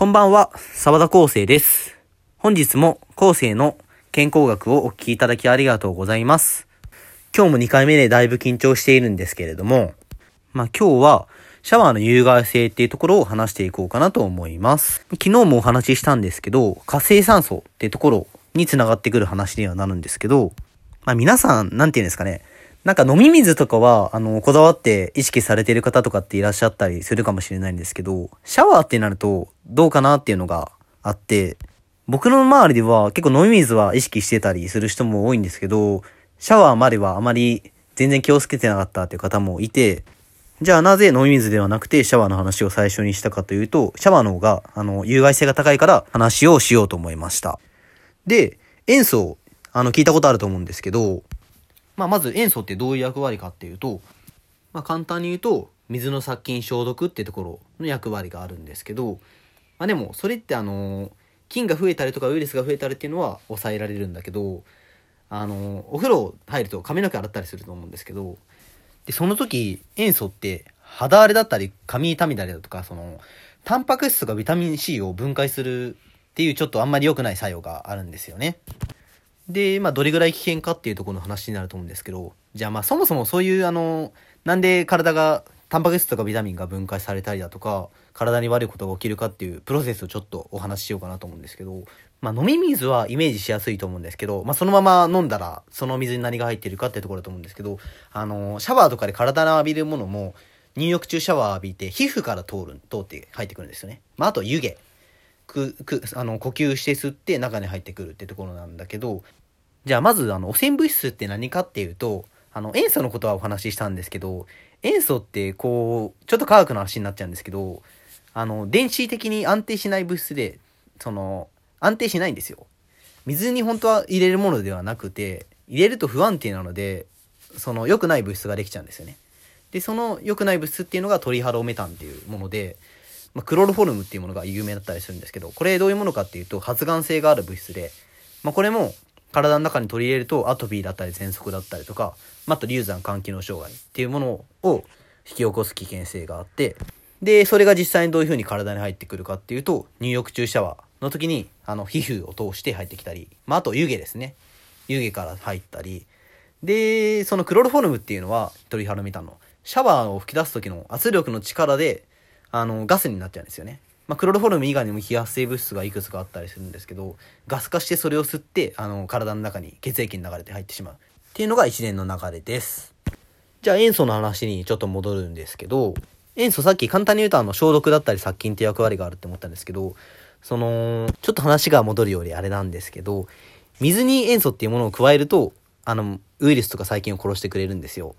こんばんは、沢田康生です。本日も康生の健康学をお聞きいただきありがとうございます。今日も2回目でだいぶ緊張しているんですけれども、まあ今日はシャワーの有害性っていうところを話していこうかなと思います。昨日もお話ししたんですけど、活性酸素っていうところにつながってくる話にはなるんですけど、まあ皆さん、なんて言うんですかね。なんか飲み水とかは、あの、こだわって意識されている方とかっていらっしゃったりするかもしれないんですけど、シャワーってなるとどうかなっていうのがあって、僕の周りでは結構飲み水は意識してたりする人も多いんですけど、シャワーまではあまり全然気をつけてなかったっていう方もいて、じゃあなぜ飲み水ではなくてシャワーの話を最初にしたかというと、シャワーの方が、あの、有害性が高いから話をしようと思いました。で、塩素、あの、聞いたことあると思うんですけど、まあ、まず塩素ってどういう役割かっていうと、まあ、簡単に言うと、水の殺菌消毒ってところの役割があるんですけど、まあ、でも、それってあの、菌が増えたりとかウイルスが増えたりっていうのは抑えられるんだけど、あの、お風呂入ると髪の毛洗ったりすると思うんですけど、で、その時、塩素って肌荒れだったり、髪痛みだりだとか、その、タンパク質とかビタミン C を分解するっていうちょっとあんまり良くない作用があるんですよね。で、まあ、どれぐらい危険かっていうところの話になると思うんですけど、じゃあまあ、そもそもそういうあの、なんで体が、タンパク質とかビタミンが分解されたりだとか、体に悪いことが起きるかっていうプロセスをちょっとお話ししようかなと思うんですけど、まあ、飲み水はイメージしやすいと思うんですけど、まあ、そのまま飲んだら、その水に何が入ってるかっていうところだと思うんですけど、あの、シャワーとかで体に浴びるものも、入浴中シャワー浴びて、皮膚から通る、通って入ってくるんですよね。まあ、あと湯気。く、く、あの、呼吸して吸って中に入ってくるってところなんだけど、じゃあまず、あの、汚染物質って何かっていうと、あの、塩素のことはお話ししたんですけど、塩素って、こう、ちょっと科学の話になっちゃうんですけど、あの、電子的に安定しない物質で、その、安定しないんですよ。水に本当は入れるものではなくて、入れると不安定なので、その良くない物質ができちゃうんですよね。で、その良くない物質っていうのがトリハロメタンっていうもので、まあ、クロロフォルムっていうものが有名だったりするんですけど、これどういうものかっていうと発がん性がある物質で、まあ、これも体の中に取り入れるとアトピーだったり喘息だったりとか、まあ、あと流産肝機能障害っていうものを引き起こす危険性があって、で、それが実際にどういう風に体に入ってくるかっていうと、入浴中シャワーの時に、あの、皮膚を通して入ってきたり、まあ、あと湯気ですね。湯気から入ったり、で、そのクロロフォルムっていうのは、トリハロメタンの、シャワーを吹き出す時の圧力の力で、あの、ガスになっちゃうんですよね。まあ、クロロフォルム以外にも非圧性物質がいくつかあったりするんですけど、ガス化してそれを吸って、あの、体の中に血液に流れて入ってしまう。っていうのが一連の流れです。じゃあ塩素の話にちょっと戻るんですけど、塩素さっき簡単に言うとあの消毒だったり殺菌って役割があるって思ったんですけど、その、ちょっと話が戻るよりあれなんですけど、水に塩素っていうものを加えると、あの、ウイルスとか細菌を殺してくれるんですよ。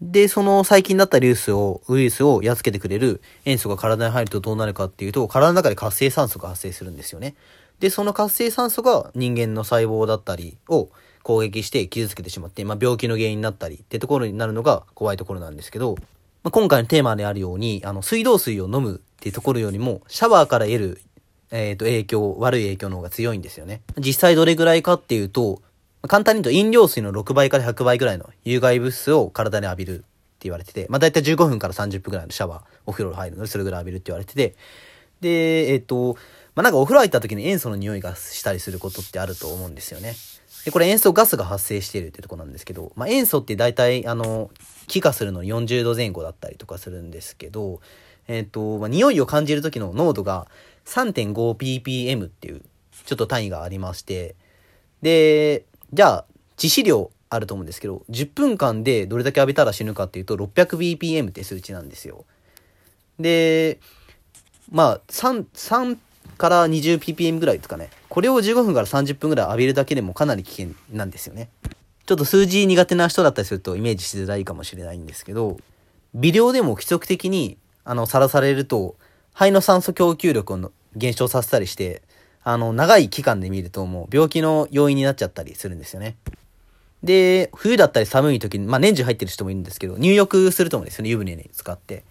で、その細菌だったりウイルスを、ウイルスをやっつけてくれる塩素が体に入るとどうなるかっていうと、体の中で活性酸素が発生するんですよね。で、その活性酸素が人間の細胞だったりを攻撃して傷つけてしまって、まあ、病気の原因になったりってところになるのが怖いところなんですけど、まあ、今回のテーマであるように、あの、水道水を飲むっていうところよりも、シャワーから得る、えっ、と、影響、悪い影響の方が強いんですよね。実際どれぐらいかっていうと、簡単に言うと飲料水の6倍から100倍ぐらいの有害物質を体に浴びるって言われてて、まあ大体15分から30分ぐらいのシャワー、お風呂入るのでそれぐらい浴びるって言われてて、で、えっ、と、まあなんかお風呂入った時に塩素の匂いがしたりすることってあると思うんですよね。で、これ塩素ガスが発生しているってとこなんですけど、まあ塩素って大体、あの、気化するの40度前後だったりとかするんですけど、えっ、と、まあ匂いを感じる時の濃度が 3.5ppm っていう、ちょっと単位がありまして、で、じゃあ、致死量あると思うんですけど、10分間でどれだけ浴びたら死ぬかっていうと、600bpm って数値なんですよ。で、まあ、3、3から 20ppm ぐらいですかね。これを15分から30分ぐらい浴びるだけでもかなり危険なんですよね。ちょっと数字苦手な人だったりするとイメージしづらいかもしれないんですけど、微量でも規則的に、あの、さらされると、肺の酸素供給力を減少させたりして、あの、長い期間で見るともう病気の要因になっちゃったりするんですよね。で、冬だったり寒い時に、まあ年中入ってる人もいるんですけど、入浴すると思うんですよね、湯船に使って。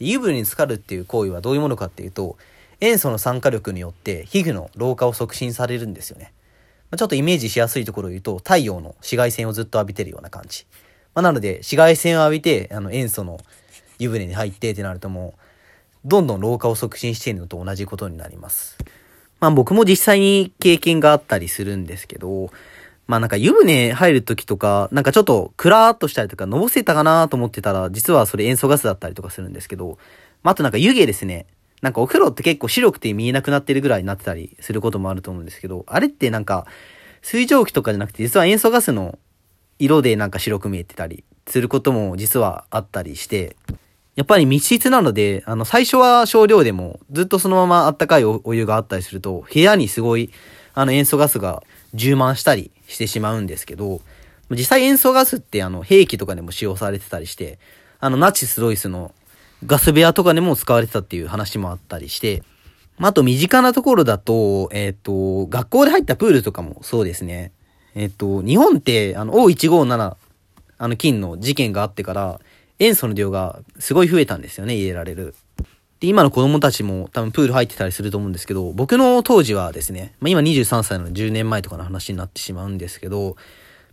湯船に浸かるっていう行為はどういうものかっていうと、塩素の酸化力によって皮膚の老化を促進されるんですよね。まあ、ちょっとイメージしやすいところを言うと、太陽の紫外線をずっと浴びてるような感じ。まあ、なので、紫外線を浴びて、あの、塩素の湯船に入ってってなるともう、どんどん老化を促進しているのと同じことになります。まあ僕も実際に経験があったりするんですけど、まあなんか湯船入る時とか、なんかちょっとクラーっとしたりとか、のぼせたかなと思ってたら、実はそれ塩素ガスだったりとかするんですけど、まああとなんか湯気ですね。なんかお風呂って結構白くて見えなくなってるぐらいになってたりすることもあると思うんですけど、あれってなんか、水蒸気とかじゃなくて、実は塩素ガスの色でなんか白く見えてたりすることも実はあったりして、やっぱり密室なので、あの、最初は少量でも、ずっとそのままあったかいお湯があったりすると、部屋にすごい、あの、塩素ガスが充満したりしてしまうんですけど、実際塩素ガスってあの、兵器とかでも使用されてたりして、あの、ナチス・ロイスのガス部屋とかでも使われてたっていう話もあったりして、あと身近なところだと、えっ、ー、と、学校で入ったプールとかもそうですね。えっ、ー、と、日本って、あの、O157、あの、金の事件があってから、塩素の量がすごい増えたんですよね、入れられる。で、今の子供たちも多分プール入ってたりすると思うんですけど、僕の当時はですね、まあ、今23歳の10年前とかの話になってしまうんですけど、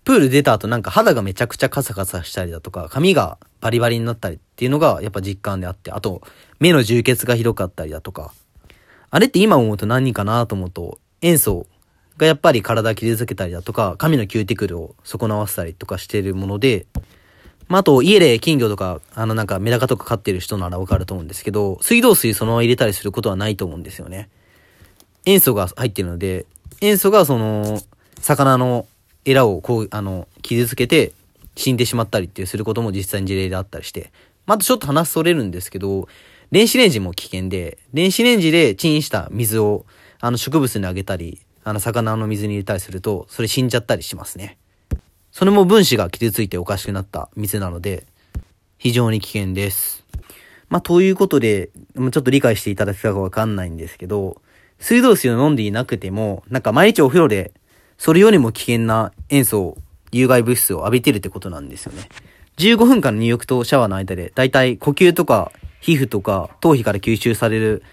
プール出た後なんか肌がめちゃくちゃカサカサしたりだとか、髪がバリバリになったりっていうのがやっぱ実感であって、あと、目の充血がひどかったりだとか、あれって今思うと何でかなと思うと、塩素がやっぱり体傷つけたりだとか、髪のキューティクルを損なわせたりとかしてるもので、まあ、あと、家で金魚とか、あの、なんか、メダカとか飼ってる人ならわかると思うんですけど、水道水そのまま入れたりすることはないと思うんですよね。塩素が入ってるので、塩素がその、魚のエラをこう、あの、傷つけて死んでしまったりっていうすることも実際に事例であったりして、またちょっと話それるんですけど、電子レンジも危険で、電子レンジでチンした水を、あの、植物にあげたり、あの、魚の水に入れたりすると、それ死んじゃったりしますね。それも分子が傷ついておかしくなった水なので、非常に危険です。まあ、ということで、ちょっと理解していただけたかわかんないんですけど、水道水を飲んでいなくても、なんか毎日お風呂で、それよりも危険な塩素、有害物質を浴びてるってことなんですよね。15分間の入浴とシャワーの間で、だいたい呼吸とか皮膚とか頭皮から吸収される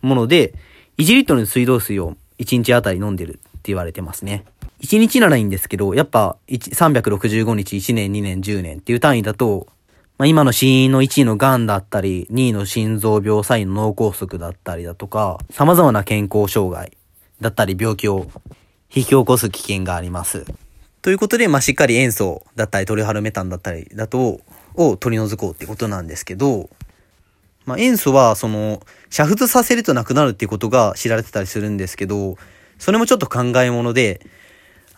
もので、1リットルの水道水を1日あたり飲んでるって言われてますね。1日ならいいんですけど、やっぱ365日1年2年10年っていう単位だと、まあ、今の死因の1位の癌だったり、2位の心臓病、3位の脳梗塞だったりだとか、様々な健康障害だったり病気を引き起こす危険があります。ということで、まあ、しっかり塩素だったり、トリハルメタンだったりだと、を取り除こうってことなんですけど、まあ、塩素は、その、煮沸させるとなくなるっていうことが知られてたりするんですけど、それもちょっと考え物で、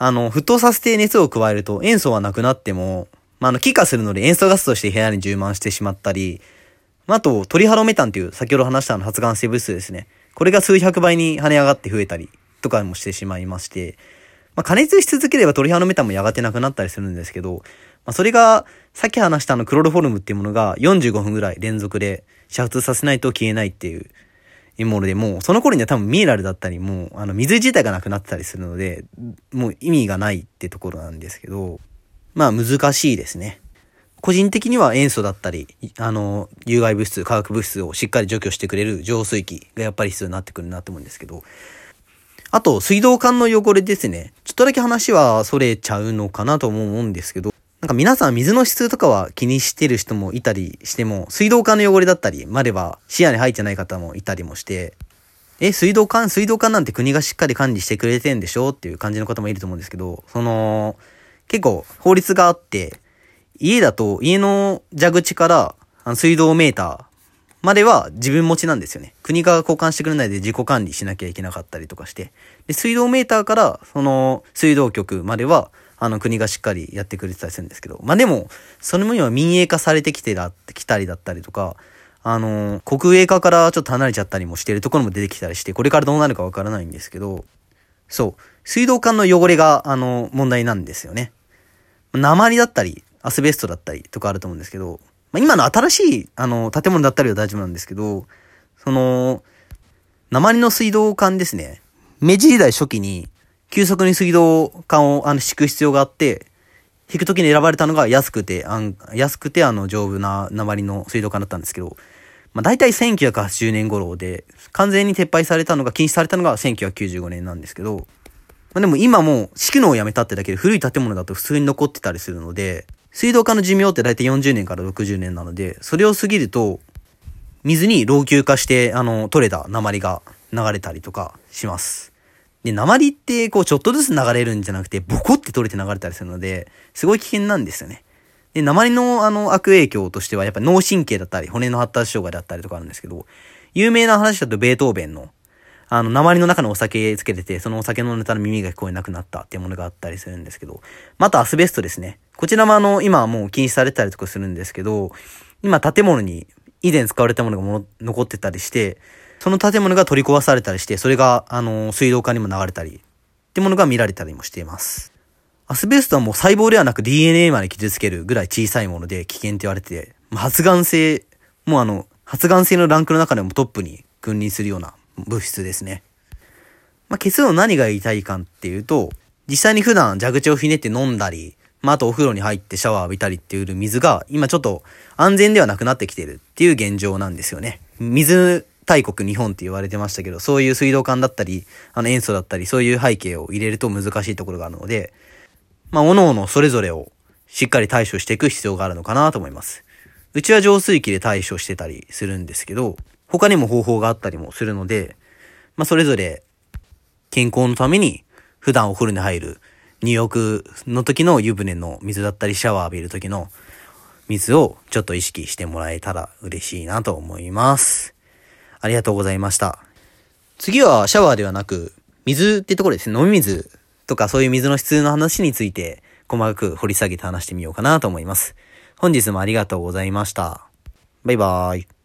あの、沸騰させて熱を加えると塩素はなくなっても、まあ、あの、気化するので塩素ガスとして部屋に充満してしまったり、まあ、あと、トリハロメタンっていう先ほど話したの発がん性物質ですね。これが数百倍に跳ね上がって増えたりとかもしてしまいまして、まあ、加熱し続ければトリハロメタンもやがてなくなったりするんですけど、まあ、それが、さっき話したあのクロロフォルムっていうものが45分ぐらい連続で煮沸させないと消えないっていうもので、もう、その頃には多分ミネラルだったり、もう、あの、水自体がなくなってたりするので、もう意味がないってところなんですけど、まあ難しいですね。個人的には塩素だったり、あの、有害物質、化学物質をしっかり除去してくれる浄水器がやっぱり必要になってくるなと思うんですけど、あと、水道管の汚れですね。ちょっとだけ話はそれちゃうのかなと思うんですけど、なんか皆さん水の質とかは気にしてる人もいたりしても、水道管の汚れだったりまでは視野に入ってない方もいたりもして、え、水道管水道管なんて国がしっかり管理してくれてんでしょっていう感じの方もいると思うんですけど、その、結構法律があって、家だと家の蛇口から水道メーターまでは自分持ちなんですよね。国が交換してくれないで自己管理しなきゃいけなかったりとかして。で、水道メーターからその水道局まではあの国がしっかりやってくれてたりするんですけど、まあでも、それも今民営化されてきてだってきたりだったりとか、あの、国営化からちょっと離れちゃったりもしてるところも出てきたりして、これからどうなるかわからないんですけど、そう、水道管の汚れが、あの、問題なんですよね。鉛だったり、アスベストだったりとかあると思うんですけど、まあ、今の新しい、あの、建物だったりは大丈夫なんですけど、その、鉛の水道管ですね。明治時代初期に、急速に水道管をあの敷く必要があって、引くときに選ばれたのが安くて、あ安くてあの丈夫な鉛の水道管だったんですけど、まあ大体1980年頃で、完全に撤廃されたのが、禁止されたのが1995年なんですけど、まあでも今も敷くのをやめたってだけで古い建物だと普通に残ってたりするので、水道管の寿命って大体40年から60年なので、それを過ぎると、水に老朽化して、あの、取れた鉛が流れたりとかします。で、鉛って、こう、ちょっとずつ流れるんじゃなくて、ボコって取れて流れたりするので、すごい危険なんですよね。で、鉛の、あの、悪影響としては、やっぱ脳神経だったり、骨の発達障害だったりとかあるんですけど、有名な話だと、ベートーベンの、あの、鉛の中のお酒つけてて、そのお酒飲んでたら耳が聞こえなくなったっていうものがあったりするんですけど、またアスベストですね。こちらもあの、今はもう禁止されたりとかするんですけど、今建物に以前使われたものがも残ってたりして、その建物が取り壊されたりして、それが、あの、水道管にも流れたり、ってものが見られたりもしています。アスベストはもう細胞ではなく DNA まで傷つけるぐらい小さいもので危険って言われてて、発がん性、もうあの、発がん性のランクの中でもトップに君臨するような物質ですね。まあ、結論何が言いたいかっていうと、実際に普段蛇口をひねって飲んだり、まあ、あとお風呂に入ってシャワー浴びたりっていう水が、今ちょっと安全ではなくなってきてるっていう現状なんですよね。水大国日本って言われてましたけど、そういう水道管だったり、あの塩素だったり、そういう背景を入れると難しいところがあるので、まあ、各々それぞれをしっかり対処していく必要があるのかなと思います。うちは浄水器で対処してたりするんですけど、他にも方法があったりもするので、まあ、それぞれ健康のために普段お風呂に入る入浴の時の湯船の水だったりシャワー浴びる時の水をちょっと意識してもらえたら嬉しいなと思います。ありがとうございました。次はシャワーではなく、水ってところですね。飲み水とかそういう水の質の話について細かく掘り下げて話してみようかなと思います。本日もありがとうございました。バイバーイ。